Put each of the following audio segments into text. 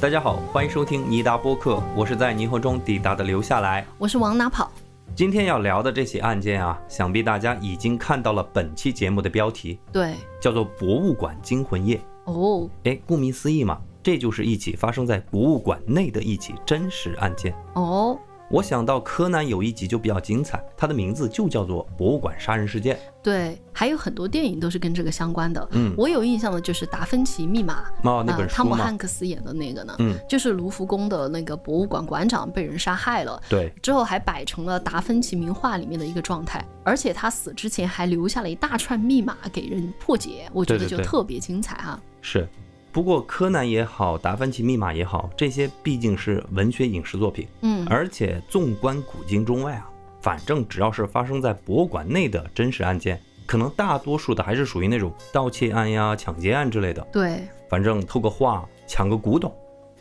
大家好，欢迎收听尼达播客，我是在霓虹中抵达的留下来。我是往哪跑？今天要聊的这起案件啊，想必大家已经看到了本期节目的标题，对，叫做《博物馆惊魂夜》。哦哎，顾名思义嘛，这就是一起发生在博物馆内的一起真实案件。哦，我想到柯南有一集就比较精彩，它的名字就叫做《博物馆杀人事件》。对，还有很多电影都是跟这个相关的。嗯，我有印象的就是《达芬奇密码》哦，那本呃汤姆，汉克斯演的那个呢，嗯，就是卢浮宫的那个博物馆馆长被人杀害了。对，之后还摆成了达芬奇名画里面的一个状态，而且他死之前还留下了一大串密码给人破解，我觉得就特别精彩哈。是。不过柯南也好，达芬奇密码也好，这些毕竟是文学影视作品，嗯，而且纵观古今中外啊，反正只要是发生在博物馆内的真实案件，可能大多数的还是属于那种盗窃案呀、抢劫案之类的。对，反正偷个画、抢个古董，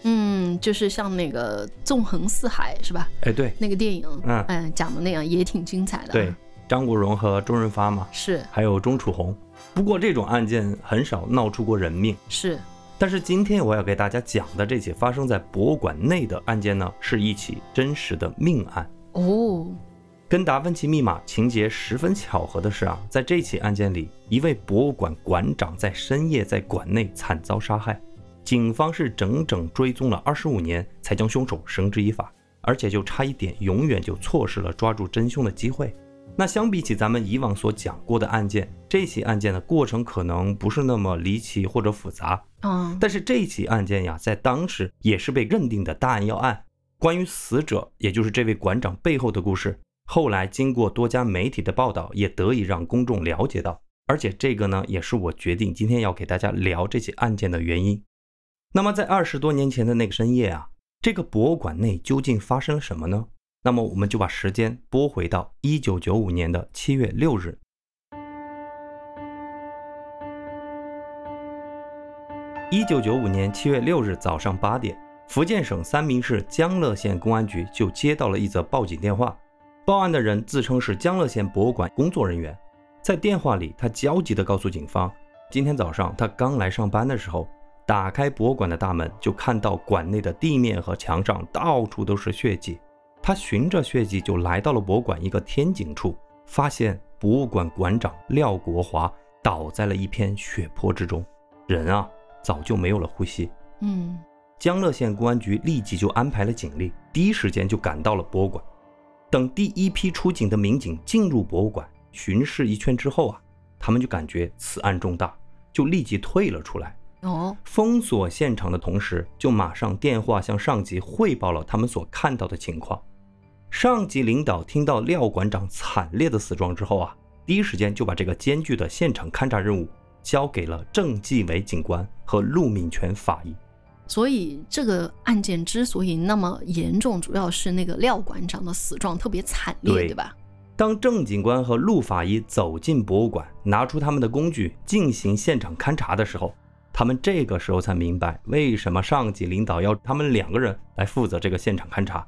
嗯，就是像那个《纵横四海》是吧？哎，对那个电影，嗯嗯，讲的那样也挺精彩的。对，，张国荣和周润发嘛，是还有钟楚红。不过这种案件很少闹出过人命。是，但是今天我要给大家讲的这起发生在博物馆内的案件呢，是一起真实的命案。哦，跟达芬奇密码情节十分巧合的是啊，在这起案件里，一位博物馆馆长在深夜在馆内惨遭杀害，警方是整整追踪了二十五年才将凶手绳之以法，而且就差一点，永远就错失了抓住真凶的机会。那相比起咱们以往所讲过的案件，这起案件的过程可能不是那么离奇或者复杂，嗯，但是这起案件呀，在当时也是被认定的大案要案。关于死者，也就是这位馆长背后的故事，后来经过多家媒体的报道，也得以让公众了解到。而且这个呢，也是我决定今天要给大家聊这起案件的原因。那么在二十多年前的那个深夜啊，这个博物馆内究竟发生了什么呢？那么我们就把时间拨回到一九九五年的七月六日。一九九五年七月六日早上八点，福建省三明市江乐县公安局就接到了一则报警电话。报案的人自称是江乐县博物馆工作人员，在电话里，他焦急地告诉警方，今天早上他刚来上班的时候，打开博物馆的大门，就看到馆内的地面和墙上到处都是血迹。他循着血迹就来到了博物馆一个天井处，发现博物馆馆长廖国华倒在了一片血泊之中，人啊早就没有了呼吸。嗯，江乐县公安局立即就安排了警力，第一时间就赶到了博物馆。等第一批出警的民警进入博物馆巡视一圈之后啊，他们就感觉此案重大，就立即退了出来。哦，封锁现场的同时，就马上电话向上级汇报了他们所看到的情况。上级领导听到廖馆长惨烈的死状之后啊，第一时间就把这个艰巨的现场勘查任务交给了郑继伟警官和陆敏全法医。所以这个案件之所以那么严重，主要是那个廖馆长的死状特别惨烈，对对吧？当郑警官和陆法医走进博物馆，拿出他们的工具进行现场勘查的时候，他们这个时候才明白为什么上级领导要他们两个人来负责这个现场勘查。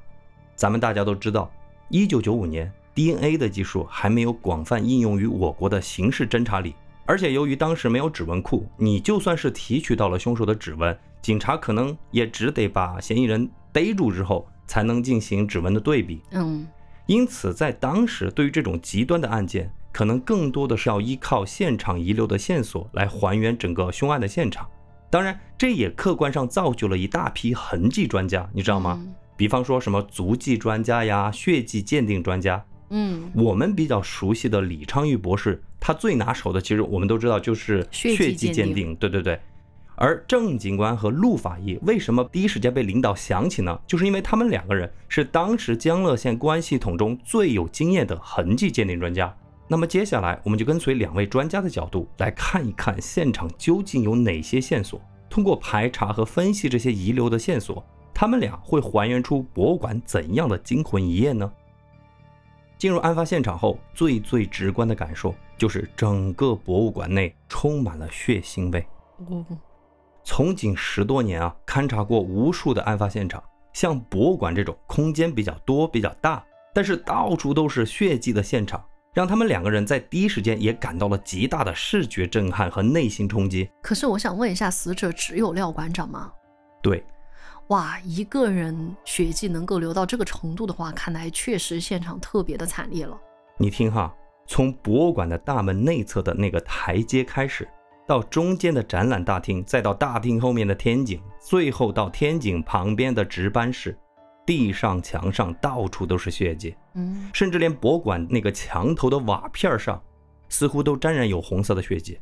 咱们大家都知道，一九九五年 DNA 的技术还没有广泛应用于我国的刑事侦查里，而且由于当时没有指纹库，你就算是提取到了凶手的指纹，警察可能也只得把嫌疑人逮住之后，才能进行指纹的对比。嗯，因此，在当时，对于这种极端的案件，可能更多的是要依靠现场遗留的线索来还原整个凶案的现场。当然，这也客观上造就了一大批痕迹专家，你知道吗？嗯比方说什么足迹专家呀、血迹鉴定专家。嗯，我们比较熟悉的李昌钰博士，他最拿手的，其实我们都知道就是血迹鉴定。对对对。而郑警官和陆法医为什么第一时间被领导想起呢？就是因为他们两个人是当时江乐县公安系统中最有经验的痕迹鉴定专家。那么接下来，我们就跟随两位专家的角度来看一看现场究竟有哪些线索。通过排查和分析这些遗留的线索，他们俩会还原出博物馆怎样的惊魂一夜呢？进入案发现场后，最最直观的感受就是整个博物馆内充满了血腥味。哦，从警十多年啊，勘察过无数的案发现场，像博物馆这种空间比较多、比较大，但是到处都是血迹的现场，让他们两个人在第一时间也感到了极大的视觉震撼和内心冲击。可是我想问一下，死者只有廖馆长吗？对，哇，一个人血迹能够流到这个程度的话，看来确实现场特别的惨烈了。你听哈，从博物馆的大门内侧的那个台阶开始，到中间的展览大厅，再到大厅后面的天井，最后到天井旁边的值班室，地上、墙上到处都是血迹，嗯，甚至连博物馆那个墙头的瓦片上，似乎都沾染有红色的血迹。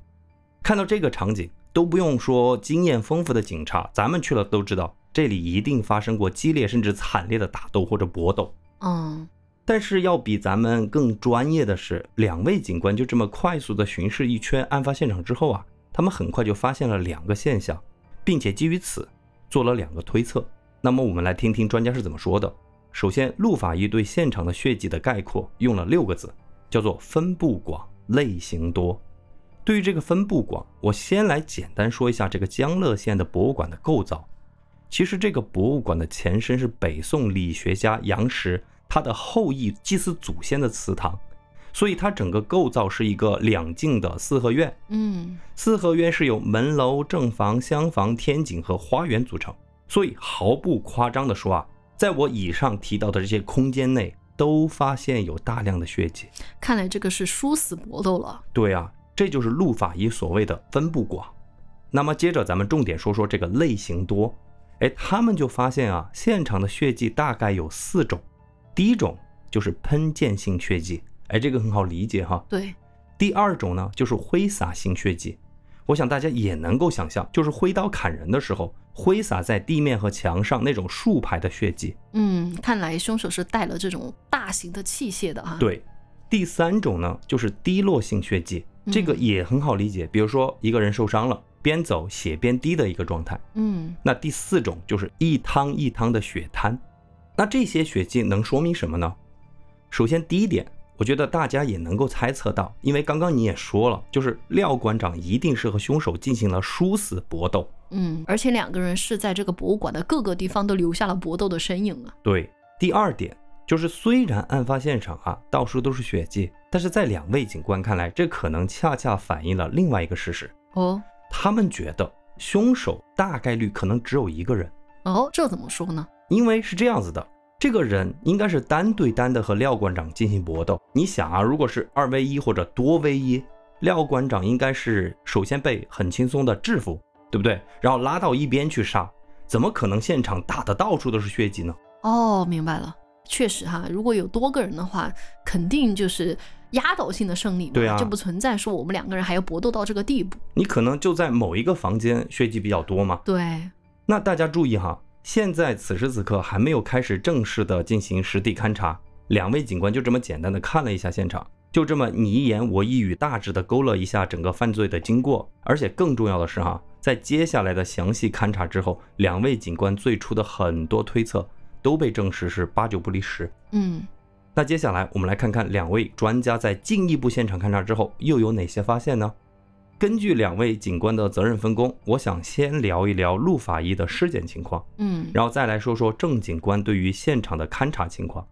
看到这个场景，都不用说经验丰富的警察，咱们去了都知道。这里一定发生过激烈甚至惨烈的打斗或者搏斗。嗯，但是要比咱们更专业的是，两位警官就这么快速的巡视一圈案发现场之后啊，他们很快就发现了两个现象，并且基于此做了两个推测。那么我们来听听专家是怎么说的。首先，陆法医对现场的血迹的概括用了六个字，叫做分布广、类型多。对于这个分布广，我先来简单说一下这个江乐县的博物馆的构造。其实这个博物馆的前身是北宋理学家杨时他的后裔祭祀祖先的祠堂，所以它整个构造是一个两进的四合院。嗯，四合院是由门楼、正房、厢房、天井和花园组成。所以毫不夸张地说啊，在我以上提到的这些空间内，都发现有大量的血迹。看来这个是殊死搏斗了。对啊，这就是陆法医所谓的分布广。那么接着咱们重点说说这个类型多。哎，他们就发现啊，现场的血迹大概有四种。第一种就是喷溅性血迹，哎，这个很好理解哈。对。第二种呢，就是挥洒性血迹。我想大家也能够想象，就是挥刀砍人的时候，挥洒在地面和墙上那种竖排的血迹。嗯，看来凶手是带了这种大型的器械的哈。对。第三种呢，就是滴落性血迹，这个也很好理解。比如说一个人受伤了。边走血边滴的一个状态，嗯，那第四种就是一汤一汤的血滩，那这些血迹能说明什么呢？首先第一点，我觉得大家也能够猜测到，因为刚刚你也说了，就是廖馆长一定是和凶手进行了殊死搏斗，嗯，而且两个人是在这个博物馆的各个地方都留下了搏斗的身影啊。对，第二点就是虽然案发现场啊到处都是血迹，但是在两位警官看来，这可能恰恰反映了另外一个事实哦。他们觉得凶手大概率可能只有一个人哦，这怎么说呢？因为是这样子的，这个人应该是单对单的和廖馆长进行搏斗。你想啊，如果是二 v 一或者多 v 一，廖馆长应该是首先被很轻松的制服，对不对？然后拉到一边去杀，怎么可能现场打的到处都是血迹呢？哦，明白了，确实哈，如果有多个人的话，肯定就是。压倒性的胜利，对啊，就不存在说我们两个人还要搏斗到这个地步。你可能就在某一个房间血迹比较多嘛。对，那大家注意哈，现在此时此刻还没有开始正式的进行实地勘查，两位警官就这么简单的看了一下现场，就这么你一言我一语，大致的勾勒一下整个犯罪的经过。而且更重要的是哈，在接下来的详细勘查之后，两位警官最初的很多推测都被证实是八九不离十。嗯。那接下来我们来看看两位专家在进一步现场勘查之后又有哪些发现呢？根据两位警官的责任分工，我想先聊一聊陆法医的尸检情况，嗯，然后再来说说郑警官对于现场的勘查情况。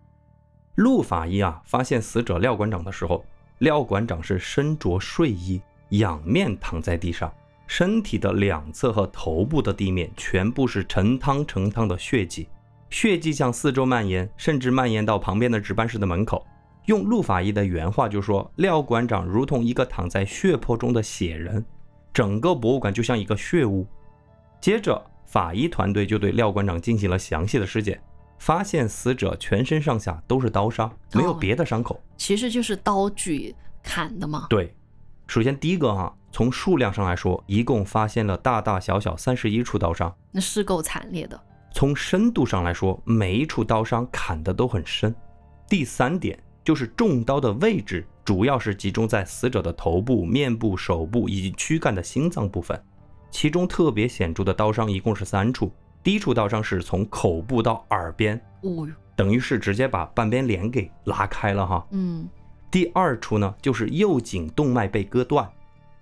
陆法医啊，发现死者廖馆长的时候，廖馆长是身着睡衣，仰面躺在地上，身体的两侧和头部的地面全部是成汤成汤的血迹。血迹向四周蔓延，甚至蔓延到旁边的值班室的门口。用陆法医的原话就说：“廖馆长如同一个躺在血泊中的血人，整个博物馆就像一个血屋。”接着，法医团队就对廖馆长进行了详细的尸检，发现死者全身上下都是刀伤，没有别的伤口，其实就是刀具砍的嘛。对，首先第一个哈，从数量上来说，一共发现了大大小小三十一处刀伤，那是够惨烈的。从深度上来说，每一处刀伤砍得都很深。第三点就是中刀的位置主要是集中在死者的头部、面部、手部以及躯干的心脏部分，其中特别显著的刀伤一共是三处。第一处刀伤是从口部到耳边，哦等于是直接把半边脸给拉开了哈。嗯。第二处呢，就是右颈动脉被割断，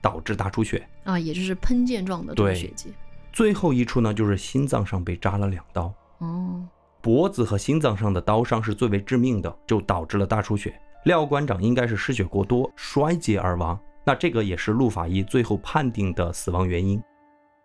导致大出血啊，也就是喷溅状的出血迹。最后一处呢，就是心脏上被扎了两刀。哦，脖子和心脏上的刀伤是最为致命的，就导致了大出血。廖馆长应该是失血过多，衰竭而亡。那这个也是陆法医最后判定的死亡原因。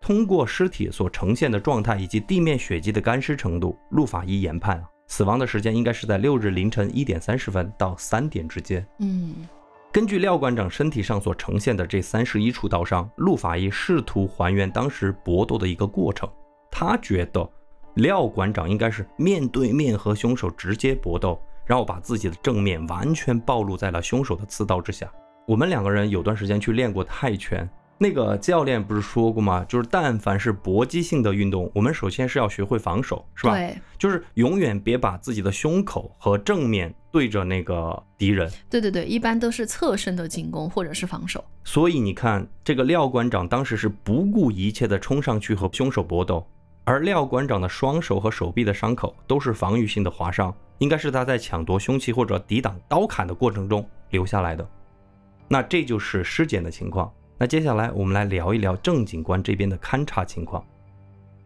通过尸体所呈现的状态以及地面血迹的干湿程度，陆法医研判啊，死亡的时间应该是在六日凌晨一点三十分到三点之间。嗯，根据廖馆长身体上所呈现的这三十一处刀伤，陆法医试图还原当时搏斗的一个过程。他觉得廖馆长应该是面对面和凶手直接搏斗，然后把自己的正面完全暴露在了凶手的刺刀之下。我们两个人有段时间去练过泰拳，那个教练不是说过吗？就是但凡是搏击性的运动，我们首先是要学会防守，是吧？对，就是永远别把自己的胸口和正面对着那个敌人。对对对，一般都是侧身的进攻或者是防守。所以你看，这个廖馆长当时是不顾一切的冲上去和凶手搏斗，而廖馆长的双手和手臂的伤口都是防御性的划伤，应该是他在抢夺凶器或者抵挡刀砍的过程中留下来的。那这就是尸检的情况。那接下来我们来聊一聊郑警官这边的勘查情况。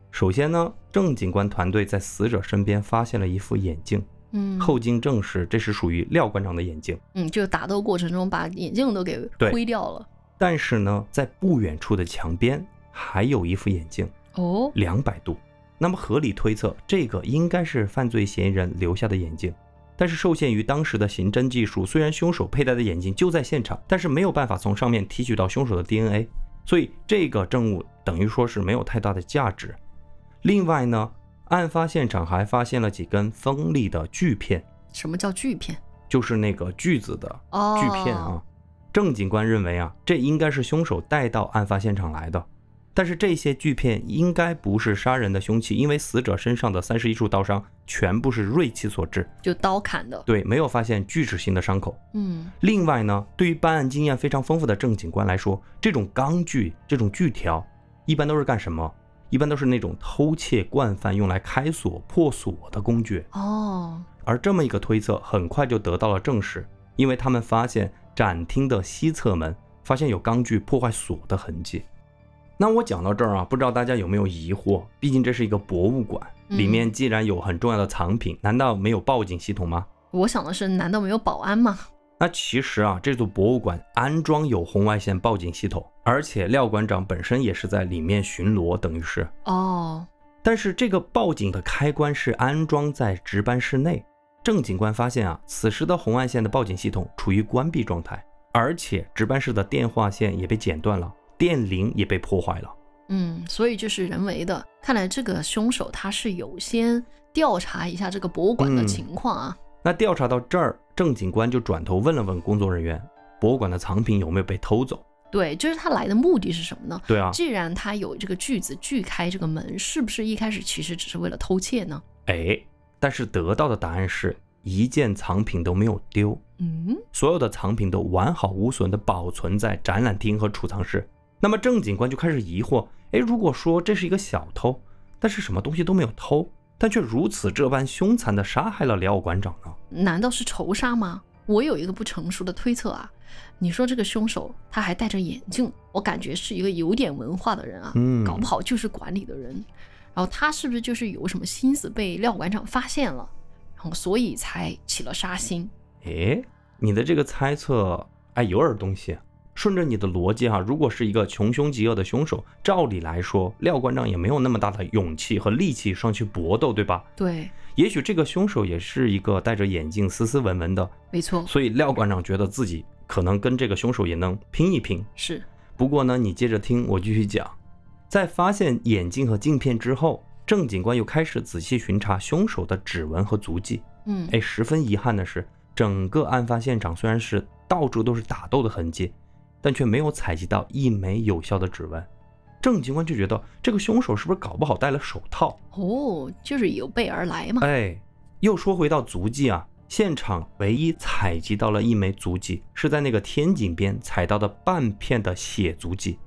首先呢，郑警官团队在死者身边发现了一副眼镜，嗯，后经证实这是属于廖馆长的眼镜。嗯，就打斗过程中把眼镜都给对挥掉了。但是呢，在不远处的墙边还有一副眼镜，哦，两百度。那么合理推测，这个应该是犯罪嫌疑人留下的眼镜。但是受限于当时的刑侦技术，虽然凶手佩戴的眼镜就在现场，但是没有办法从上面提取到凶手的 DNA，所以这个证物等于说是没有太大的价值。另外呢，案发现场还发现了几根锋利的锯片，什么叫锯片？就是那个锯子的哦，锯片啊。郑警官认为啊，这应该是凶手带到案发现场来的。但是这些锯片应该不是杀人的凶器，因为死者身上的三十一处刀伤全部是锐器所致，就刀砍的。对，没有发现锯齿形的伤口。嗯，另外呢，对于办案经验非常丰富的郑警官来说，这种钢锯、这种锯条，一般都是干什么？一般都是那种偷窃惯犯用来开锁、破锁的工具。哦，而这么一个推测很快就得到了证实，因为他们发现展厅的西侧门发现有钢锯破坏锁的痕迹。那我讲到这儿啊，不知道大家有没有疑惑？毕竟这是一个博物馆，嗯里面既然有很重要的藏品，难道没有报警系统吗？我想的是，难道没有保安吗？那其实啊，这座博物馆安装有红外线报警系统，而且廖馆长本身也是在里面巡逻，等于是。哦，但是这个报警的开关是安装在值班室内。郑警官发现啊，此时的红外线的报警系统处于关闭状态，而且值班室的电话线也被剪断了，电铃也被破坏了。嗯，所以就是人为的。看来这个凶手他是有先调查一下这个博物馆的嗯情况啊。那调查到这儿，郑警官就转头问了问工作人员，博物馆的藏品有没有被偷走？对，就是他来的目的是什么呢？对啊，既然他有这个锯子锯开这个门，是不是一开始其实只是为了偷窃呢？哎，但是得到的答案是一件藏品都没有丢，嗯，所有的藏品都完好无损的保存在展览厅和储藏室。那么郑警官就开始疑惑：哎，如果说这是一个小偷，但是什么东西都没有偷，但却如此这般凶残的杀害了廖馆长呢？难道是仇杀吗？我有一个不成熟的推测啊，你说这个凶手他还戴着眼镜，我感觉是一个有点文化的人啊，嗯搞不好就是管理的人。然后他是不是就是有什么心思被廖馆长发现了，然后所以才起了杀心？哎，你的这个猜测，哎，有点东西。顺着你的逻辑哈、如果是一个穷凶极恶的凶手，照理来说，廖馆长也没有那么大的勇气和力气上去搏斗，对吧？对，也许这个凶手也是一个戴着眼镜、斯斯文文的，没错，所以廖馆长觉得自己可能跟这个凶手也能拼一拼。是，不过呢，你接着听我继续讲。在发现眼镜和镜片之后，郑警官又开始仔细巡查凶手的指纹和足迹。嗯，哎，十分遗憾的是，整个案发现场虽然是到处都是打斗的痕迹，但却没有采集到一枚有效的指纹。郑警官就觉得这个凶手是不是搞不好戴了手套？哦，就是有备而来嘛。哎，又说回到足迹啊，现场唯一采集到了一枚足迹，是在那个天井边采到的半片的血足迹。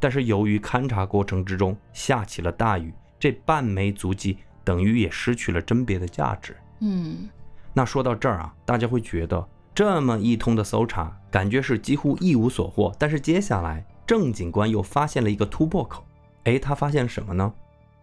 但是由于勘察过程之中下起了大雨，这半枚足迹等于也失去了甄别的价值。嗯，那说到这儿啊，大家会觉得这么一通的搜查，感觉是几乎一无所获。但是接下来，郑警官又发现了一个突破口。哎，他发现什么呢？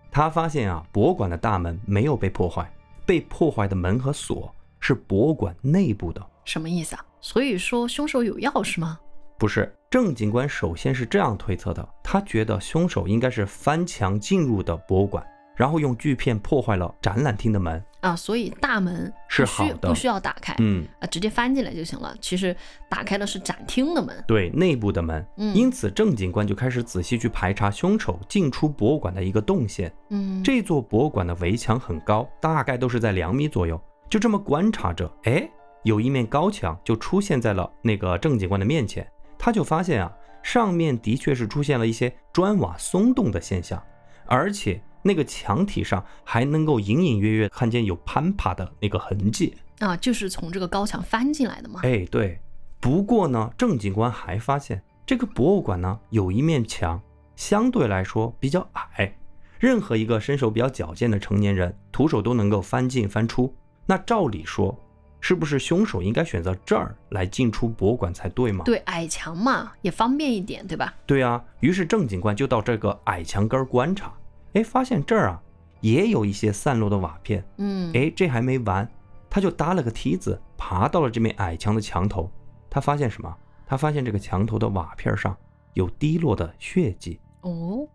他发现啊，博物馆的大门没有被破坏，被破坏的门和锁是博物馆内部的。什么意思啊？所以说凶手有钥匙吗？不是，郑警官首先是这样推测的，他觉得凶手应该是翻墙进入的博物馆，然后用锯片破坏了展览厅的门。啊，所以大门是好的不需要打开，嗯，啊，直接翻进来就行了。其实打开的是展厅的门。对，内部的门。嗯因此，郑警官就开始仔细去排查凶手进出博物馆的一个动线。嗯，这座博物馆的围墙很高，大概都是在两米左右。就这么观察着，哎，有一面高墙就出现在了那个郑警官的面前。他就发现啊，上面的确是出现了一些砖瓦松动的现象，而且那个墙体上还能够隐隐约约看见有攀爬的那个痕迹。啊，就是从这个高墙翻进来的嘛。哎，对。不过呢，郑警官还发现这个博物馆呢有一面墙相对来说比较矮，任何一个身手比较矫健的成年人徒手都能够翻进翻出。那照理说，是不是凶手应该选择这儿来进出博物馆才对吗？对，矮墙嘛，也方便一点，对吧？对啊，于是郑警官就到这个矮墙根儿观察，哎，发现这儿啊也有一些散落的瓦片。嗯，哎，这还没完，他就搭了个梯子，爬到了这面矮墙的墙头。他发现什么？他发现这个墙头的瓦片上有滴落的血迹。哦，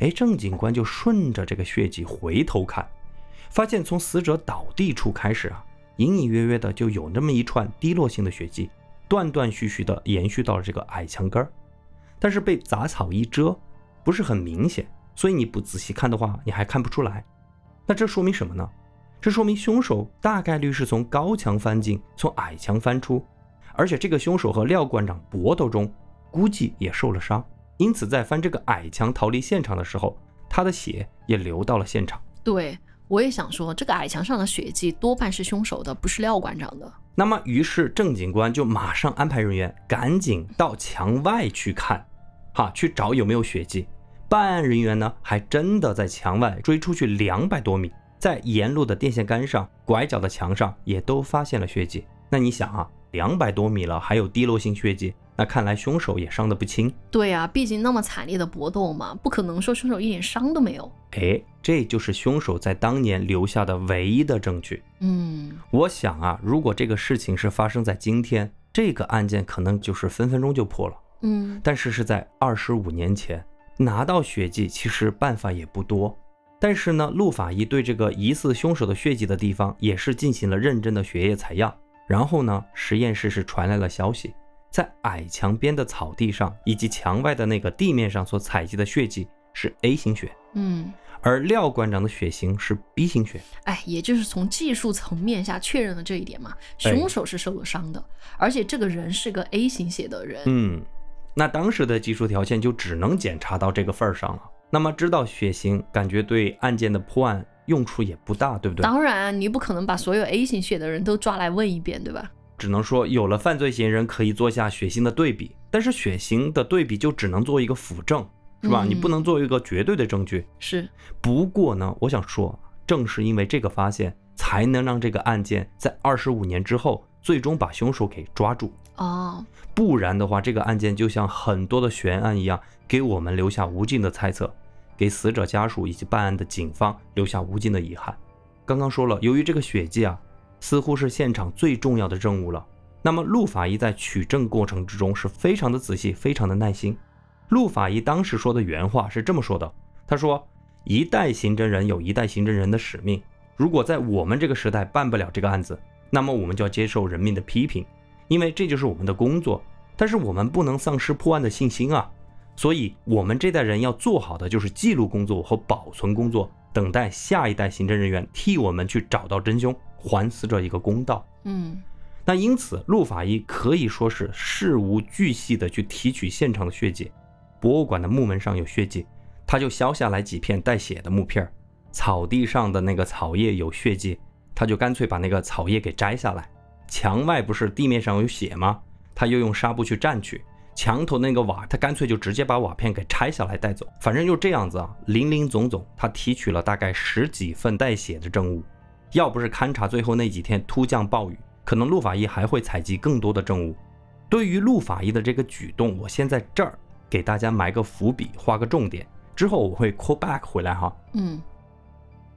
哎，郑警官就顺着这个血迹回头看，发现从死者倒地处开始啊，隐隐约约的就有那么一串滴落性的血迹，断断续续的延续到了这个矮墙根儿，但是被杂草一遮，不是很明显，所以你不仔细看的话，你还看不出来。那这说明什么呢？这说明凶手大概率是从高墙翻进，从矮墙翻出，而且这个凶手和廖馆长搏斗中估计也受了伤，因此在翻这个矮墙逃离现场的时候，他的血也流到了现场。对，我也想说，这个矮墙上的血迹多半是凶手的，不是廖馆长的。那么，于是郑警官就马上安排人员赶紧到墙外去看，哈，去找有没有血迹。办案人员呢，还真的在墙外追出去两百多米，在沿路的电线杆上、拐角的墙上也都发现了血迹。那你想啊，两百多米了，还有滴落性血迹，那看来凶手也伤得不轻。对啊，毕竟那么惨烈的搏斗嘛，不可能说凶手一点伤都没有。哎，这就是凶手在当年留下的唯一的证据。嗯，我想啊，如果这个事情是发生在今天，这个案件可能就是分分钟就破了。嗯，但是是在二十五年前拿到血迹，其实办法也不多。但是呢，陆法医对这个疑似凶手的血迹的地方也是进行了认真的血液采样。然后呢，实验室是传来了消息，在矮墙边的草地上以及墙外的那个地面上所采集的血迹是 A 型血，嗯，而廖馆长的血型是 B 型血。哎，也就是从技术层面下确认了这一点嘛，哎凶手是受了伤的，而且这个人是个 A 型血的人。嗯，那当时的技术条件就只能检查到这个份儿上了。那么知道血型，感觉对案件的破案用处也不大，对不对？当然，你不可能把所有 A 型血的人都抓来问一遍，对吧？只能说有了犯罪嫌疑人可以做下血型的对比，但是血型的对比就只能做一个辅证，是吧？嗯你不能做一个绝对的证据。是，不过呢，我想说，正是因为这个发现，才能让这个案件在二十五年之后最终把凶手给抓住。哦，不然的话，这个案件就像很多的悬案一样，给我们留下无尽的猜测，给死者家属以及办案的警方留下无尽的遗憾。刚刚说了，由于这个血迹啊，似乎是现场最重要的证物了。那么陆法医在取证过程之中是非常的仔细，非常的耐心。陆法医当时说的原话是这么说的：“他说，一代刑侦人有一代刑侦人的使命，如果在我们这个时代办不了这个案子，那么我们就要接受人民的批评。”因为这就是我们的工作，但是我们不能丧失破案的信心啊！所以，我们这代人要做好的就是记录工作和保存工作，等待下一代刑侦人员替我们去找到真凶，还死者一个公道。嗯，那因此，陆法医可以说是事无巨细的去提取现场的血迹。博物馆的木门上有血迹，他就削下来几片带血的木片儿；草地上的那个草叶有血迹，他就干脆把那个草叶给摘下来。墙外不是地面上有血吗？他又用纱布去蘸去。墙头那个瓦，他干脆就直接把瓦片给拆下来带走。反正就这样子啊，林林总总，他提取了大概十几份带血的证物。要不是勘察最后那几天突降暴雨，可能陆法医还会采集更多的证物。对于陆法医的这个举动，我先在这儿给大家埋个伏笔，画个重点，之后我会 call back 回来哈。嗯，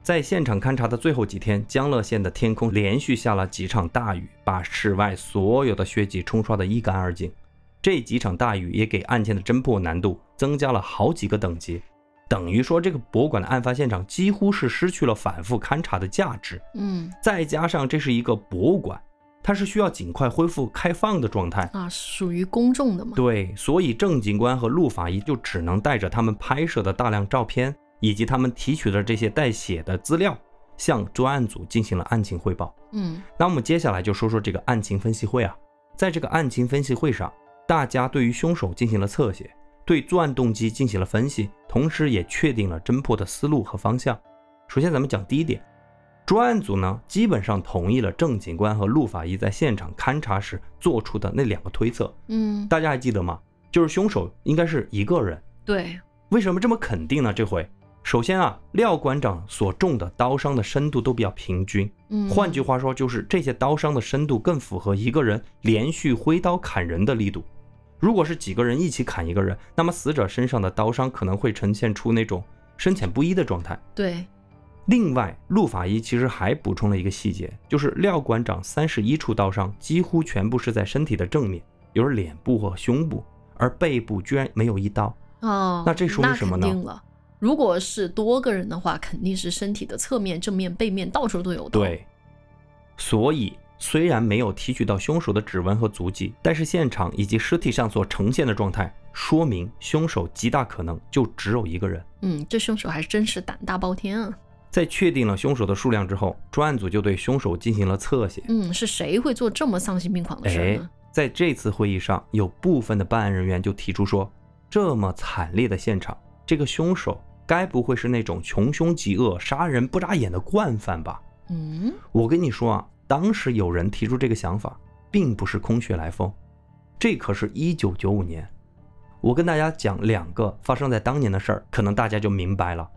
在现场勘察的最后几天，江乐县的天空连续下了几场大雨，把室外所有的血迹冲刷得一干二净。这几场大雨也给案件的侦破难度增加了好几个等级，等于说这个博物馆的案发现场几乎是失去了反复勘察的价值。嗯再加上这是一个博物馆，它是需要尽快恢复开放的状态。啊，属于公众的嘛。对，所以郑警官和陆法医就只能带着他们拍摄的大量照片，以及他们提取的这些带血的资料，向专案组进行了案情汇报。嗯那我们接下来就说说这个案情分析会啊，在这个案情分析会上，大家对于凶手进行了侧写，对作案动机进行了分析，同时也确定了侦破的思路和方向。首先，咱们讲第一点，专案组呢基本上同意了郑警官和陆法医在现场勘查时做出的那两个推测。嗯，大家还记得吗？就是凶手应该是一个人。对，为什么这么肯定呢？这回，首先啊，廖馆长所中的刀伤的深度都比较平均，嗯，换句话说，就是这些刀伤的深度更符合一个人连续挥刀砍人的力度。如果是几个人一起砍一个人，那么死者身上的刀伤可能会呈现出那种深浅不一的状态。对，另外，陆法医其实还补充了一个细节，就是廖馆长三十一处刀伤几乎全部是在身体的正面，比如脸部和胸部，而背部居然没有一刀。哦，那这说明什么呢如果是多个人的话，肯定是身体的侧面、正面、背面到处都有刀。，对，所以虽然没有提取到凶手的指纹和足迹，但是现场以及尸体上所呈现的状态，说明凶手极大可能就只有一个人。嗯，这凶手还真是胆大包天啊。在确定了凶手的数量之后，专案组就对凶手进行了侧写。嗯，是谁会做这么丧心病狂的事呢？，在这次会议上，有部分的办案人员就提出说，这么惨烈的现场，这个凶手该不会是那种穷凶极恶、杀人不眨眼的惯犯吧？嗯，我跟你说啊，当时有人提出这个想法，并不是空穴来风，这可是一九九五年。我跟大家讲两个发生在当年的事儿，可能大家就明白了。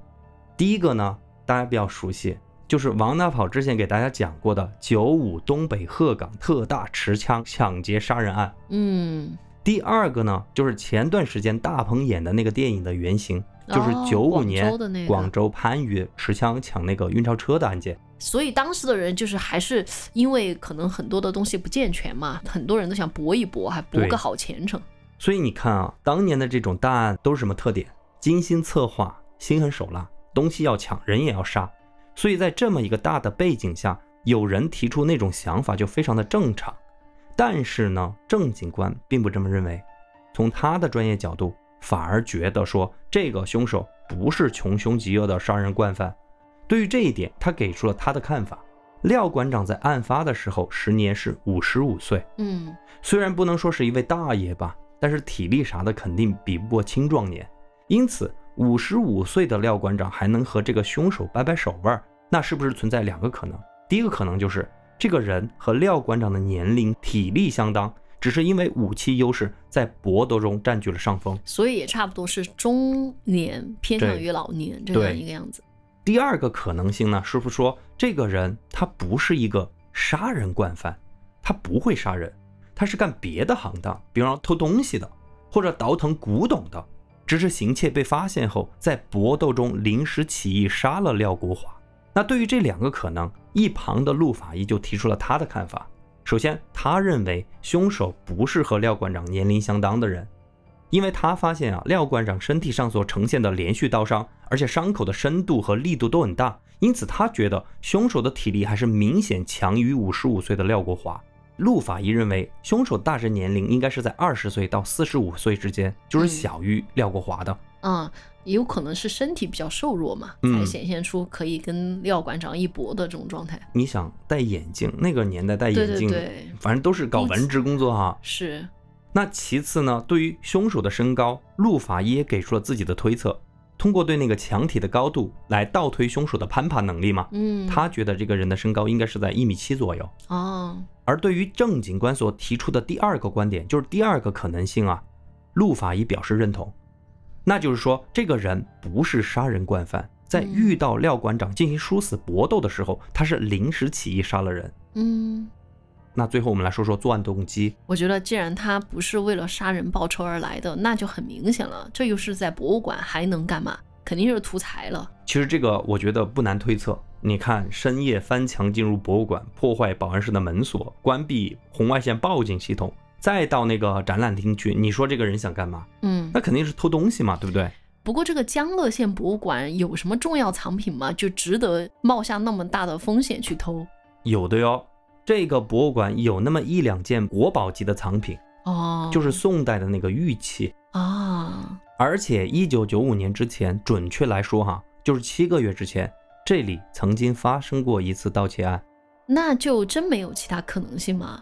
第一个呢，大家比较熟悉，就是王大跑之前给大家讲过的九五东北鹤岗特大持枪抢劫杀人案。嗯，第二个呢，就是前段时间大鹏演的那个电影的原型，就是哦九五年广州番禺持枪抢那个运钞车的案件。所以当时的人就是还是因为可能很多的东西不健全嘛，很多人都想搏一搏，还搏个好前程。所以你看啊，当年的这种大案都是什么特点？精心策划，心狠手辣，东西要抢，人也要杀。所以在这么一个大的背景下，有人提出那种想法就非常的正常。但是呢，郑警官并不这么认为，从他的专业角度，反而觉得说这个凶手不是穷凶极恶的杀人惯犯。对于这一点，他给出了他的看法。廖馆长在案发的时候，时年是五十五岁。嗯虽然不能说是一位大爷吧，但是体力啥的肯定比不过青壮年。因此，五十五岁的廖馆长还能和这个凶手掰掰手腕儿，那是不是存在两个可能？第一个可能就是这个人和廖馆长的年龄、体力相当，只是因为武器优势在搏斗中占据了上风。所以也差不多是中年偏向于老年这样一个样子。第二个可能性呢，师傅说这个人他不是一个杀人惯犯，他不会杀人，他是干别的行当，比方说偷东西的，或者倒腾古董的，只是行窃被发现后，在搏斗中临时起意杀了廖国华。那对于这两个可能，一旁的陆法医就提出了他的看法。首先，他认为凶手不是和廖馆长年龄相当的人，因为他发现啊，廖馆长身体上所呈现的连续刀伤，而且伤口的深度和力度都很大，因此他觉得凶手的体力还是明显强于五十五岁的廖国华。陆法医认为，凶手大致年龄应该是在二十岁到四十五岁之间，就是嗯小于廖国华的。嗯，也有可能是身体比较瘦弱嘛，嗯才显现出可以跟廖馆长一搏的这种状态。你想戴眼镜，那个年代戴眼镜，对对，反正都是搞文职工作哈。是，那其次呢，对于凶手的身高，陆法医也给出了自己的推测，通过对那个墙体的高度来倒推凶手的攀爬能力嘛。嗯，他觉得这个人的身高应该是在一米七左右。哦，而对于郑警官所提出的第二个观点，就是第二个可能性啊，陆法医表示认同，那就是说这个人不是杀人惯犯，在嗯遇到廖馆长进行殊死搏斗的时候，他是临时起意杀了人。嗯，那最后我们来说说作案动机。我觉得既然他不是为了杀人报仇而来的，那就很明显了，这又是在博物馆，还能干嘛？肯定就是图财了。其实这个我觉得不难推测。你看，深夜翻墙进入博物馆，破坏保安室的门锁，关闭红外线报警系统，再到那个展览厅去，你说这个人想干嘛？嗯那，肯定是偷东西嘛，对不对？不过这个江乐县博物馆有什么重要藏品吗？就值得冒下那么大的风险去偷？有的哟。这个博物馆有那么一两件国宝级的藏品，哦，就是宋代的那个玉器。啊，而且一九九五年之前，准确来说哈，就是七个月之前，这里曾经发生过一次盗窃案。那就真没有其他可能性吗？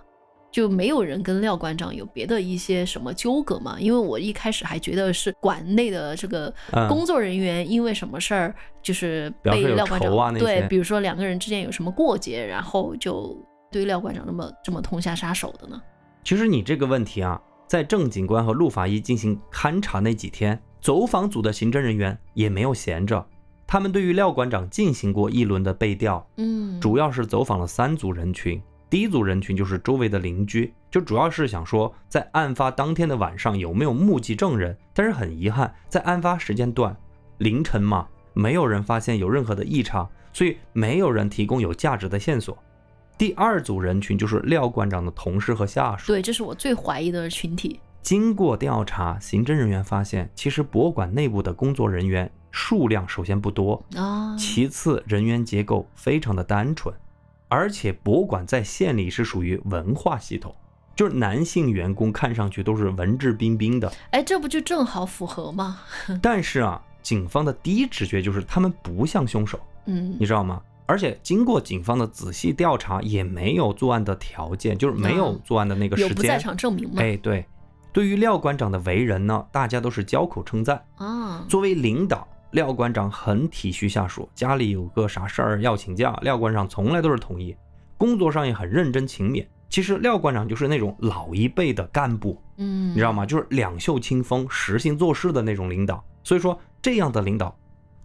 就没有人跟廖馆长有别的一些什么纠葛吗？因为我一开始还觉得是馆内的这个嗯工作人员因为什么事儿，就是被廖馆长、对，比如说两个人之间有什么过节，然后就对廖馆长那么这么痛下杀手的呢？其实你这个问题啊，在郑警官和陆法医进行勘查那几天，走访组的刑侦人员也没有闲着，他们对于廖馆长进行过一轮的背调，嗯，主要是走访了三组人群。第一组人群就是周围的邻居，就主要是想说，在案发当天的晚上有没有目击证人。但是很遗憾，在案发时间段凌晨嘛，没有人发现有任何的异常，所以没有人提供有价值的线索。第二组人群就是廖馆长的同事和下属。对，这是我最怀疑的群体。经过调查，刑侦人员发现，其实博物馆内部的工作人员数量首先不多，啊，其次人员结构非常的单纯，而且博物馆在县里是属于文化系统，就是男性员工看上去都是文质彬彬的。哎，这不就正好符合吗？但是啊，警方的第一直觉就是他们不像凶手，嗯你知道吗？而且经过警方的仔细调查，也没有作案的条件，就是没有啊作案的那个时间。有不在场证明吗？哎，对，对于廖馆长的为人呢，大家都是交口称赞。啊，作为领导，廖馆长很体恤下属，家里有个啥事儿要请假，廖馆长从来都是同意。工作上也很认真勤勉。其实廖馆长就是那种老一辈的干部，嗯，你知道吗？就是两袖清风、实行做事的那种领导。所以说，这样的领导，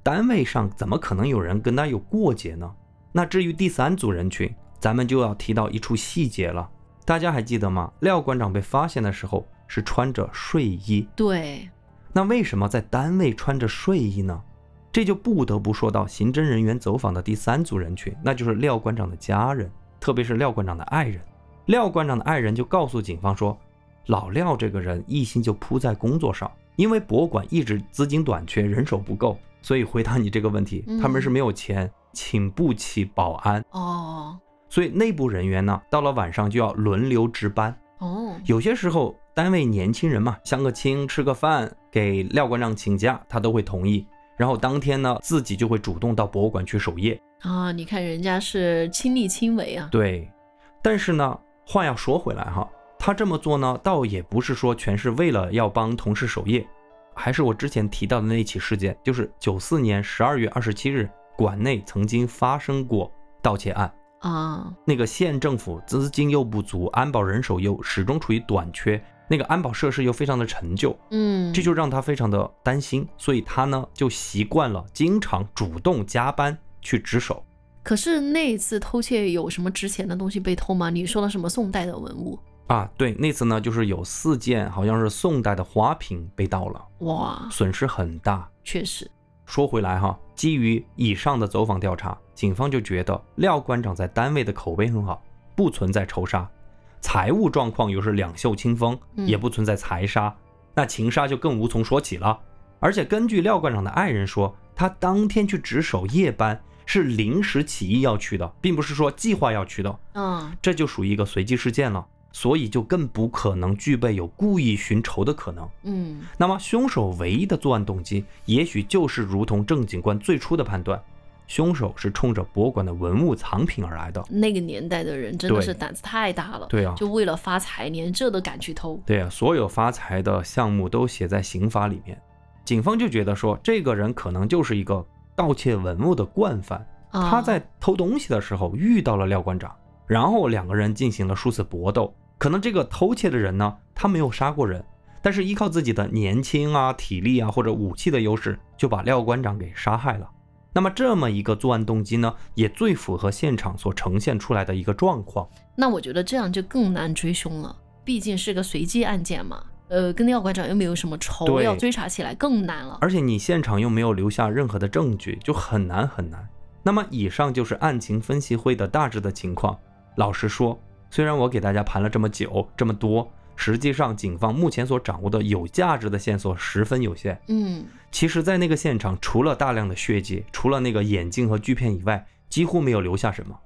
单位上怎么可能有人跟他有过节呢？那至于第三组人群，咱们就要提到一处细节了。大家还记得吗？廖馆长被发现的时候是穿着睡衣，对，那为什么在单位穿着睡衣呢？这就不得不说到刑侦人员走访的第三组人群，那就是廖馆长的家人，特别是廖馆长的爱人。廖馆长的爱人就告诉警方说，老廖这个人一心就扑在工作上，因为博物馆一直资金短缺，人手不够，所以回答你这个问题，嗯。他们是没有钱请不起保安，哦。所以内部人员呢，到了晚上就要轮流值班。哦，有些时候，单位年轻人嘛，相个亲，吃个饭，给廖馆长请假，他都会同意。然后当天呢，自己就会主动到博物馆去守夜。啊，你看人家是亲力亲为啊，对，但是呢，话要说回来哈，他这么做呢，倒也不是说全是为了要帮同事守夜，还是我之前提到的那起事件，就是九四年十二月二十七日，馆内曾经发生过盗窃案。啊，那个县政府资金又不足，安保人手又始终处于短缺，那个安保设施又非常的陈旧，嗯，这就让他非常的担心，所以他呢就习惯了经常主动加班去值守。可是那一次偷窃有什么值钱的东西被偷吗？你说了什么宋代的文物？啊，对，那次呢就是有四件好像是宋代的花瓶被盗了，哇，损失很大。确实，说回来哈，基于以上的走访调查，警方就觉得廖馆长在单位的口碑很好，不存在仇杀，财务状况又是两袖清风，嗯也不存在财杀，那情杀就更无从说起了。而且根据廖馆长的爱人说，他当天去值守夜班是临时起意要去的，并不是说计划要去的，嗯，这就属于一个随机事件了，所以就更不可能具备有故意寻仇的可能。嗯，那么，凶手唯一的作案动机，也许就是如同郑警官最初的判断，凶手是冲着博物馆的文物藏品而来的。那个年代的人真的是胆子太大了，对啊，就为了发财，连这都敢去偷。对啊，所有发财的项目都写在刑法里面。警方就觉得说，这个人可能就是一个盗窃文物的惯犯。啊、他在偷东西的时候遇到了廖馆长，然后两个人进行了数次搏斗。可能这个偷窃的人呢，他没有杀过人，但是依靠自己的年轻啊、体力啊或者武器的优势，就把廖馆长给杀害了。那么这么一个作案动机呢，也最符合现场所呈现出来的一个状况。那我觉得这样就更难追凶了，毕竟是个随机案件嘛。呃，跟廖馆长又没有什么仇，要追查起来更难了。而且你现场又没有留下任何的证据，就很难很难。那么以上就是案情分析会的大致的情况。老实说，虽然我给大家盘了这么久这么多，实际上警方目前所掌握的有价值的线索十分有限。嗯，其实，在那个现场，除了大量的血迹，除了那个眼镜和锯片以外，几乎没有留下什么。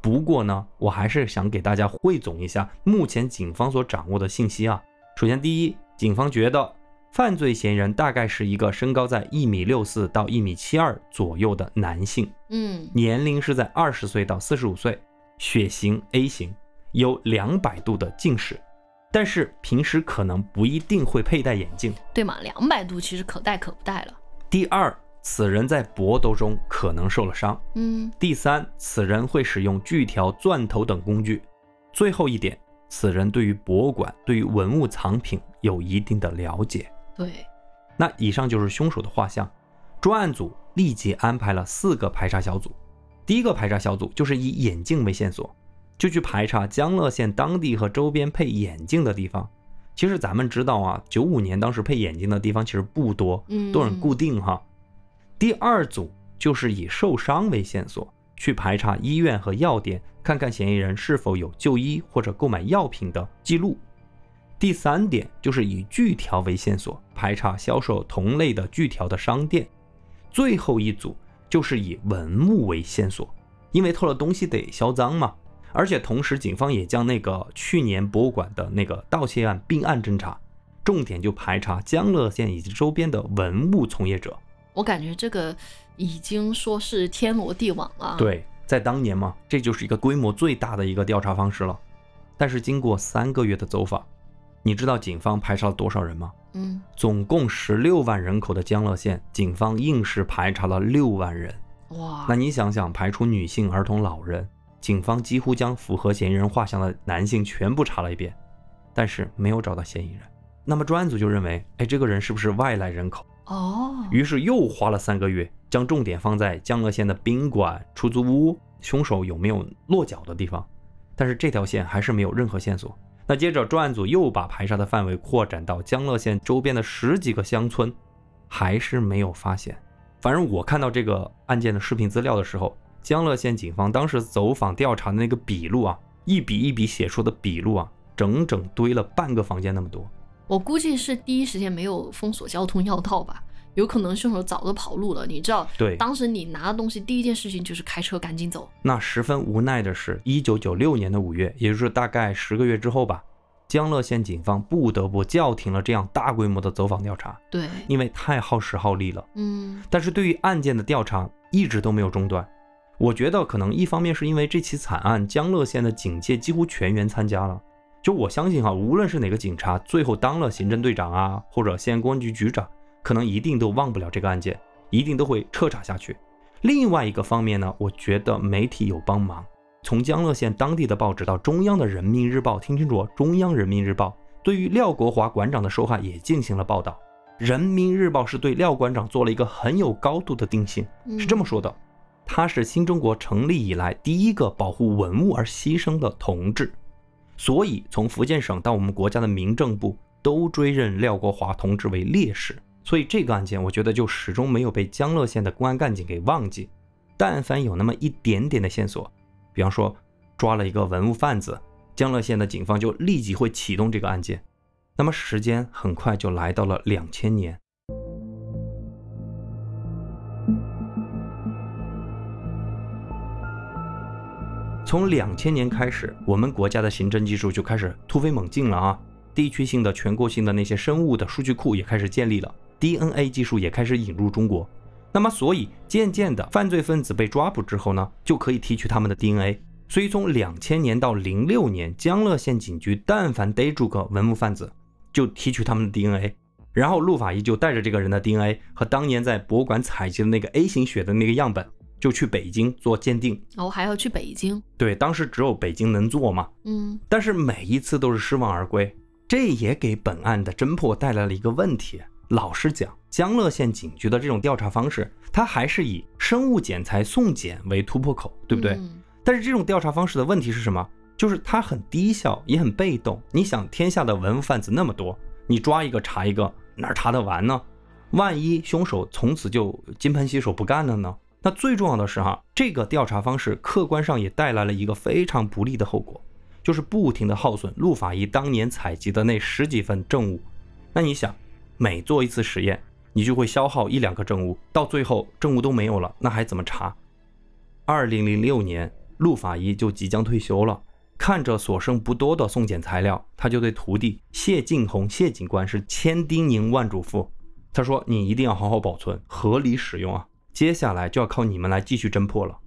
不过呢，我还是想给大家汇总一下目前警方所掌握的信息啊。首先，第一，警方觉得犯罪嫌疑人大概是一个身高在一米六四到一米七二左右的男性，嗯，年龄是在二十岁到四十五岁，血型 A 型，有两百度的近视。但是平时可能不一定会佩戴眼镜。对吗，两百度其实可戴可不戴了。第二，此人在搏斗中可能受了伤。嗯，第三，此人会使用锯条、钻头等工具。最后一点，此人对于博物馆、对于文物藏品有一定的了解。对，那以上就是凶手的画像。专案组立即安排了四个排查小组。第一个排查小组就是以眼镜为线索。就去排查江乐县当地和周边配眼镜的地方。其实咱们知道啊，九五年当时配眼镜的地方其实不多，嗯，都很固定哈。第二组就是以受伤为线索，去排查医院和药店，看看嫌疑人是否有就医或者购买药品的记录。第三点就是以锯条为线索，排查销售同类的锯条的商店。最后一组就是以文物为线索，因为偷了东西得销赃嘛。而且同时，警方也将那个去年博物馆的那个盗窃案并案侦查，重点就排查江乐县以及周边的文物从业者。我感觉这个已经说是天罗地网了。对，在当年嘛，这就是一个规模最大的一个调查方式了。但是经过三个月的走访，你知道警方排查了多少人吗？嗯，总共十六万人口的江乐县，警方硬是排查了六万人。哇，那你想想，排除女性、儿童、老人。警方几乎将符合嫌疑人画像的男性全部查了一遍，但是没有找到嫌疑人。那么专案组就认为，哎，这个人是不是外来人口？哦，于是又花了三个月，将重点放在江乐县的宾馆、出租屋，凶手有没有落脚的地方。但是这条线还是没有任何线索。那接着专案组又把排查的范围扩展到江乐县周边的十几个乡村，还是没有发现。反正我看到这个案件的视频资料的时候。江乐县警方当时走访调查的那个笔录啊，一笔一笔写出的笔录啊，整整堆了半个房间那么多。我估计是第一时间没有封锁交通要道吧，有可能凶手早都跑路了。你知道，对，当时你拿的东西，第一件事情就是开车赶紧走。那十分无奈的是，一九九六年的五月，也就是大概十个月之后吧，江乐县警方不得不叫停了这样大规模的走访调查。对，因为太耗时耗力了。嗯，但是对于案件的调查一直都没有中断。我觉得可能一方面是因为这起惨案，江乐县的警界几乎全员参加了。就我相信哈，无论是哪个警察最后当了刑侦队长啊，或者县公安局局长，可能一定都忘不了这个案件，一定都会彻查下去。另外一个方面呢，我觉得媒体有帮忙，从江乐县当地的报纸到中央的人民日报，听清楚，中央人民日报对于廖国华馆长的受害也进行了报道。人民日报是对廖馆长做了一个很有高度的定性，是这么说的。他是新中国成立以来第一个保护文物而牺牲的同志，所以从福建省到我们国家的民政部都追认廖国华同志为烈士。所以这个案件，我觉得就始终没有被江乐县的公安干警给忘记。但凡有那么一点点的线索，比方说抓了一个文物贩子，江乐县的警方就立即会启动这个案件。那么时间很快就来到了两千年。从两千年开始，我们国家的刑侦技术就开始突飞猛进了啊！地区性的、全国性的那些生物的数据库也开始建立了，DNA 技术也开始引入中国。那么，所以渐渐的，犯罪分子被抓捕之后呢，就可以提取他们的 DNA。所以，从两千年到零六年，江乐县警局但凡逮住个文物贩子，就提取他们的 DNA，然后陆法医就带着这个人的 DNA 和当年在博物馆采集的那个 A 型血的那个样本。就去北京做鉴定，哦，还要去北京？对，当时只有北京能做嘛。嗯，但是每一次都是失望而归，这也给本案的侦破带来了一个问题。老实讲，江乐县警局的这种调查方式，它还是以生物检材送检为突破口，对不对？但是这种调查方式的问题是什么？就是它很低效，也很被动。你想，天下的文物贩子那么多，你抓一个查一个，哪查得完呢？万一凶手从此就金盆洗手不干了呢？那最重要的是哈，这个调查方式客观上也带来了一个非常不利的后果，就是不停的耗损陆法医当年采集的那十几份证物。那你想，每做一次实验，你就会消耗一两个证物，到最后证物都没有了，那还怎么查？二零零六年，陆法医就即将退休了，看着所剩不多的送检材料，他就对徒弟谢敬红谢警官是千叮咛万嘱咐。他说：“你一定要好好保存，合理使用啊！接下来就要靠你们来继续侦破了。”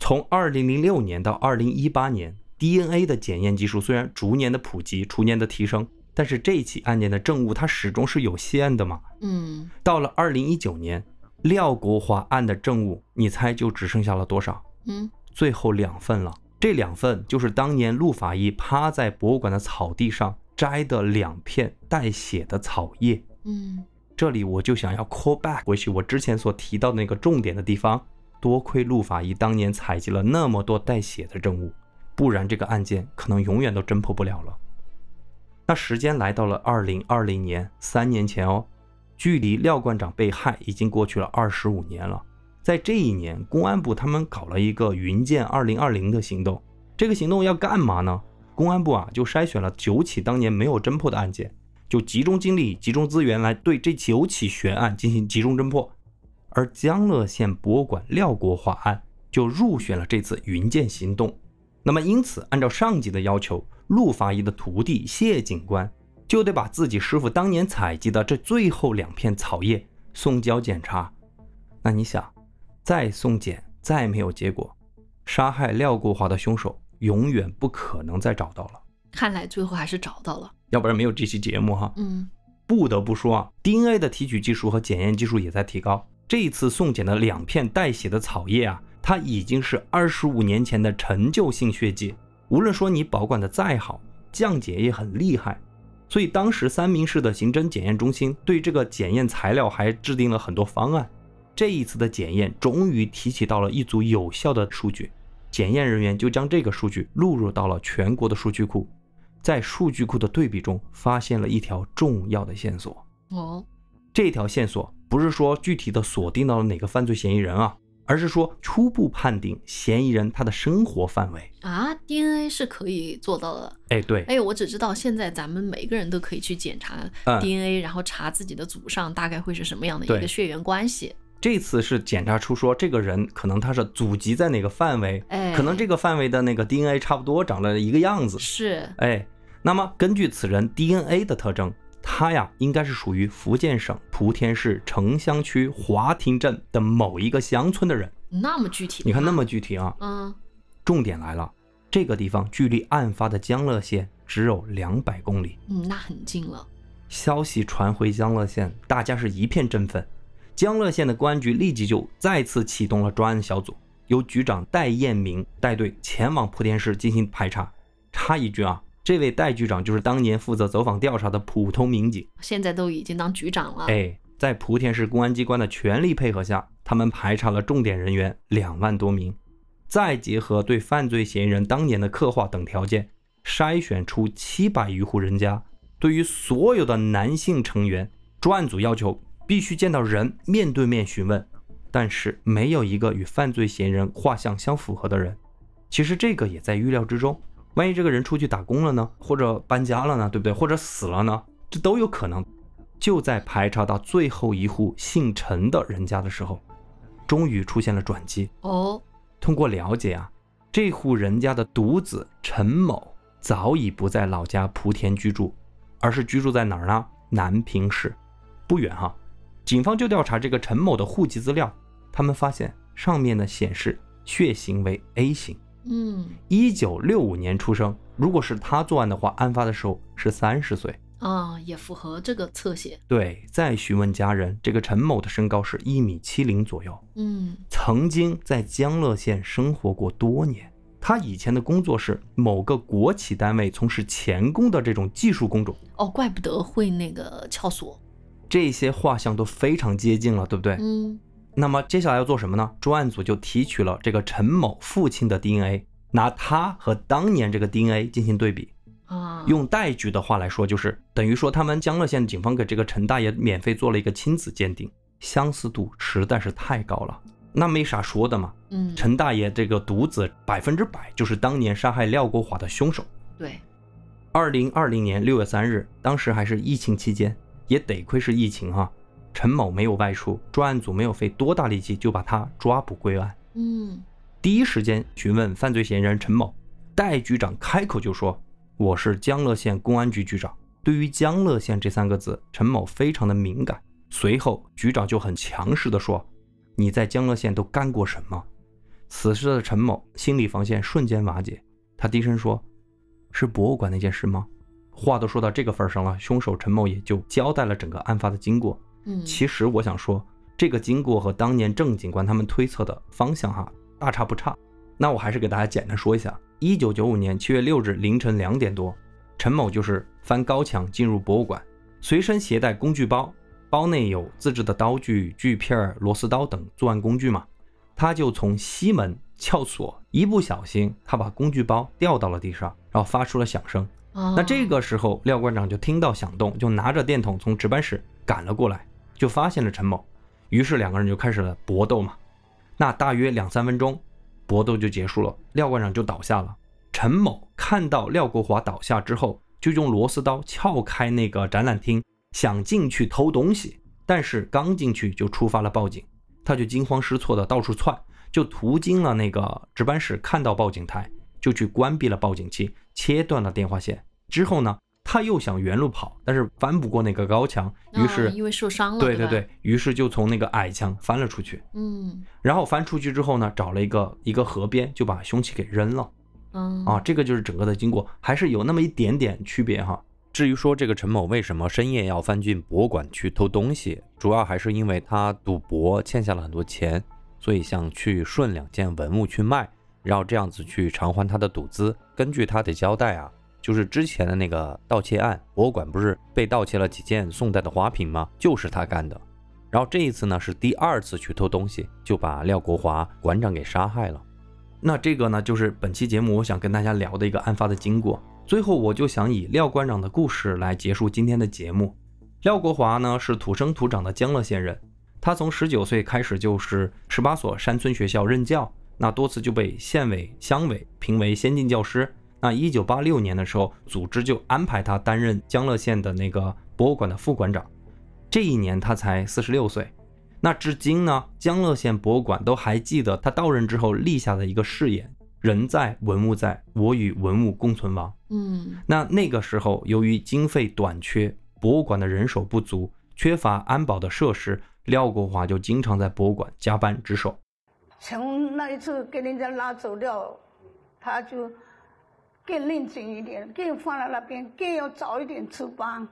从二零零六年到二零一八年，DNA 的检验技术虽然逐年的普及，逐年的提升，但是这起案件的证物它始终是有限的嘛。嗯，到了二零一九年，廖国华案的证物，你猜就只剩下了多少？嗯，最后两份了。这两份就是当年陆法医趴在博物馆的草地上摘的两片带血的草叶。嗯，这里我就想要 call back 回去我之前所提到的那个重点的地方。多亏陆法医当年采集了那么多带血的证物，不然这个案件可能永远都侦破不了了。那时间来到了二零二零年，三年前哦，距离廖馆长被害已经过去了二十五年了。在这一年，公安部他们搞了一个“云剑二零二零”的行动。这个行动要干嘛呢？公安部啊，就筛选了九起当年没有侦破的案件，就集中精力、集中资源来对这九起悬案进行集中侦破。而江乐县博物馆廖国华案就入选了这次云剑行动。那么，因此按照上级的要求，陆法医的徒弟谢警官就得把自己师傅当年采集的这最后两片草叶送交检查。那你想，再送检再没有结果，杀害廖国华的凶手永远不可能再找到了。看来最后还是找到了。要不然没有这期节目哈。嗯，不得不说啊，DNA 的提取技术和检验技术也在提高。这一次送检的两片带血的草叶啊，它已经是二十五年前的陈旧性血迹。无论说你保管的再好，降解也很厉害。所以当时三明市的刑侦检验中心对这个检验材料还制定了很多方案。这一次的检验终于提取到了一组有效的数据，检验人员就将这个数据录入到了全国的数据库，在数据库的对比中发现了一条重要的线索。哦，这条线索。不是说具体的锁定到了哪个犯罪嫌疑人啊，而是说初步判定嫌疑人他的生活范围啊，DNA 是可以做到的。哎，对，哎，我只知道现在咱们每个人都可以去检查 DNA，然后查自己的祖上大概会是什么样的一个血缘关系。这次是检查出说这个人可能他是祖籍在哪个范围，哎，可能这个范围的那个 DNA 差不多长了一个样子。是，哎，那么根据此人 DNA 的特征。他呀，应该是属于福建省莆田市城乡区华亭镇的某一个乡村的人。那么具体？你看那么具体啊？嗯。重点来了，这个地方距离案发的江乐县只有两百公里。嗯，那很近了。消息传回江乐县，大家是一片振奋。江乐县的公安局立即就再次启动了专案小组，由局长戴彦明带队前往莆田市进行排查。插一句啊。这位戴局长就是当年负责走访调查的普通民警，现在都已经当局长了。哎，在莆田市公安机关的全力配合下，他们排查了重点人员两万多名，再结合对犯罪嫌疑人当年的刻画等条件，筛选出七百余户人家。对于所有的男性成员，专案组要求必须见到人，面对面询问，但是没有一个与犯罪嫌疑人画像相符合的人。其实这个也在预料之中。万一这个人出去打工了呢，或者搬家了呢，对不对？或者死了呢，这都有可能。就在排查到最后一户姓陈的人家的时候，终于出现了转机。哦，通过了解啊，这户人家的独子陈某早已不在老家莆田居住，而是居住在哪儿呢？南平市，不远哈。警方就调查这个陈某的户籍资料，他们发现上面呢显示血型为 A 型。嗯，一九六五年出生，如果是他作案的话，案发的时候是三十岁啊，也符合这个侧写。对，再询问家人，这个陈某的身高是一米七零左右，嗯，曾经在江乐县生活过多年。他以前的工作是某个国企单位从事钳工的这种技术工种。哦，怪不得会那个撬锁。这些画像都非常接近了，对不对？嗯。那么接下来要做什么呢？专案组就提取了这个陈某父亲的 DNA，拿他和当年这个 DNA 进行对比。啊，用戴局的话来说，就是等于说他们江乐县警方给这个陈大爷免费做了一个亲子鉴定，相似度实在是太高了。那没啥说的嘛。嗯，陈大爷这个独子百分之百就是当年杀害廖国华的凶手。对，二零二零年六月三日，当时还是疫情期间，也得亏是疫情哈，陈某没有外出，专案组没有费多大力气就把他抓捕归案。嗯第一时间询问犯罪嫌疑人陈某，戴局长开口就说：“我是江乐县公安局局长。”对于江乐县这三个字，陈某非常的敏感。随后，局长就很强势的说：“你在江乐县都干过什么？”此时的陈某心理防线瞬间瓦解，他低声说：“是博物馆那件事吗？”话都说到这个份上了，凶手陈某也就交代了整个案发的经过。嗯，其实我想说，这个经过和当年郑警官他们推测的方向哈大差不差。那我还是给大家简单说一下：一九九五年七月六日凌晨两点多，陈某就是翻高墙进入博物馆，随身携带工具包，包内有自制的刀具、锯片、螺丝刀等作案工具嘛。他就从西门撬锁，一不小心他把工具包掉到了地上，然后发出了响声。那那这个时候，廖馆长就听到响动，就拿着电筒从值班室赶了过来，就发现了陈某。于是两个人就开始了搏斗嘛。那大约两三分钟，搏斗就结束了，廖馆长就倒下了。陈某看到廖国华倒下之后，就用螺丝刀撬开那个展览厅，想进去偷东西，但是刚进去就触发了报警，他就惊慌失措的到处窜，就途经了那个值班室，看到报警台，就去关闭了报警器，切断了电话线。之后呢，他又想原路跑，但是翻不过那个高墙，于是、啊因为受伤了，对，对对对，于是就从那个矮墙翻了出去。嗯然后翻出去之后呢，找了一个一个河边，就把凶器给扔了嗯啊。这个就是整个的经过，还是有那么一点点区别哈。至于说这个陈某为什么深夜要翻进博物馆去偷东西，主要还是因为他赌博欠下了很多钱，所以想去顺两件文物去卖，然后这样子去偿还他的赌资。根据他的交代啊，就是之前的那个盗窃案，博物馆不是被盗窃了几件宋代的花瓶吗？就是他干的。然后这一次呢是第二次去偷东西，就把廖国华馆长给杀害了。那这个呢，就是本期节目我想跟大家聊的一个案发的经过。最后，我就想以廖馆长的故事来结束今天的节目。廖国华呢是土生土长的江乐县人，他从十九岁开始就是十八所山村学校任教，那多次就被县委、乡委评为先进教师。那一九八六年的时候，组织就安排他担任江乐县的那个博物馆的副馆长。这一年他才四十六岁。那至今呢，江乐县博物馆都还记得他到任之后立下的一个誓言：人在文物在，我与文物共存亡。嗯那那个时候，由于经费短缺，博物馆的人手不足，缺乏安保的设施，廖国华就经常在博物馆加班值守。从那一次给人家拉走掉，他就更认真一点，更放在那边，更要早一点出发。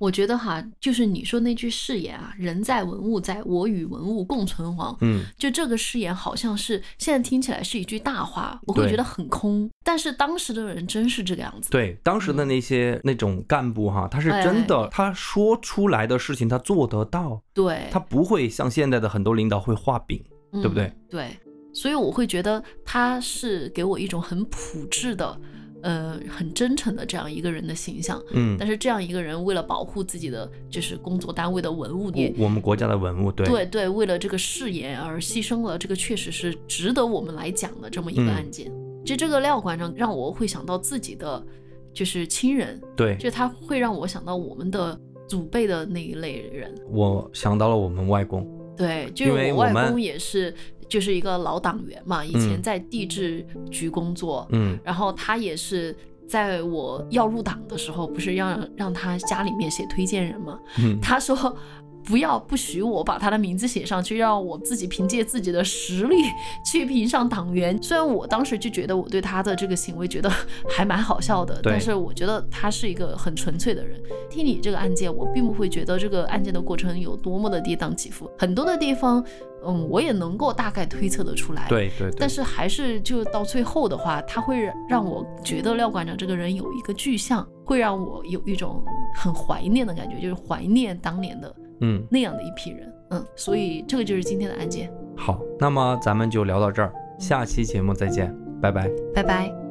我觉得哈，就是你说那句誓言啊，“人在文物在，我与文物共存亡”。嗯，就这个誓言，好像是现在听起来是一句大话，我会觉得很空。但是当时的人真是这个样子。对，当时的那些那种干部哈，他是真的，他说出来的事情他做得到，对，他不会像现在的很多领导会画饼。对不对嗯？对，所以我会觉得他是给我一种很朴质的，呃，很真诚的这样一个人的形象。嗯，但是这样一个人，为了保护自己的就是工作单位的文物，也我我们国家的文物，对对对，为了这个誓言而牺牲了，这个确实是值得我们来讲的这么一个嗯案件。就这个廖馆长让我会想到自己的就是亲人，对，就他会让我想到我们的祖辈的那一类人。我想到了我们外公，对，就因是我外公也是，就是一个老党员嘛，以前嗯在地质局工作，嗯然后他也是在我要入党的时候，不是让让他家里面写推荐人嘛，嗯，他说。不要不许我把他的名字写上去，让我自己凭借自己的实力去评上党员。虽然我当时就觉得我对他的这个行为觉得还蛮好笑的，但是我觉得他是一个很纯粹的人。听你这个案件，我并不会觉得这个案件的过程有多么的跌宕起伏，很多的地方，嗯，我也能够大概推测得出来。。对对对，但是还是就到最后的话，他会让我觉得廖馆长这个人有一个具象，会让我有一种很怀念的感觉，就是怀念当年的嗯那样的一批人。嗯，所以这个就是今天的案件。好，那么咱们就聊到这儿，下期节目再见，拜拜。拜拜。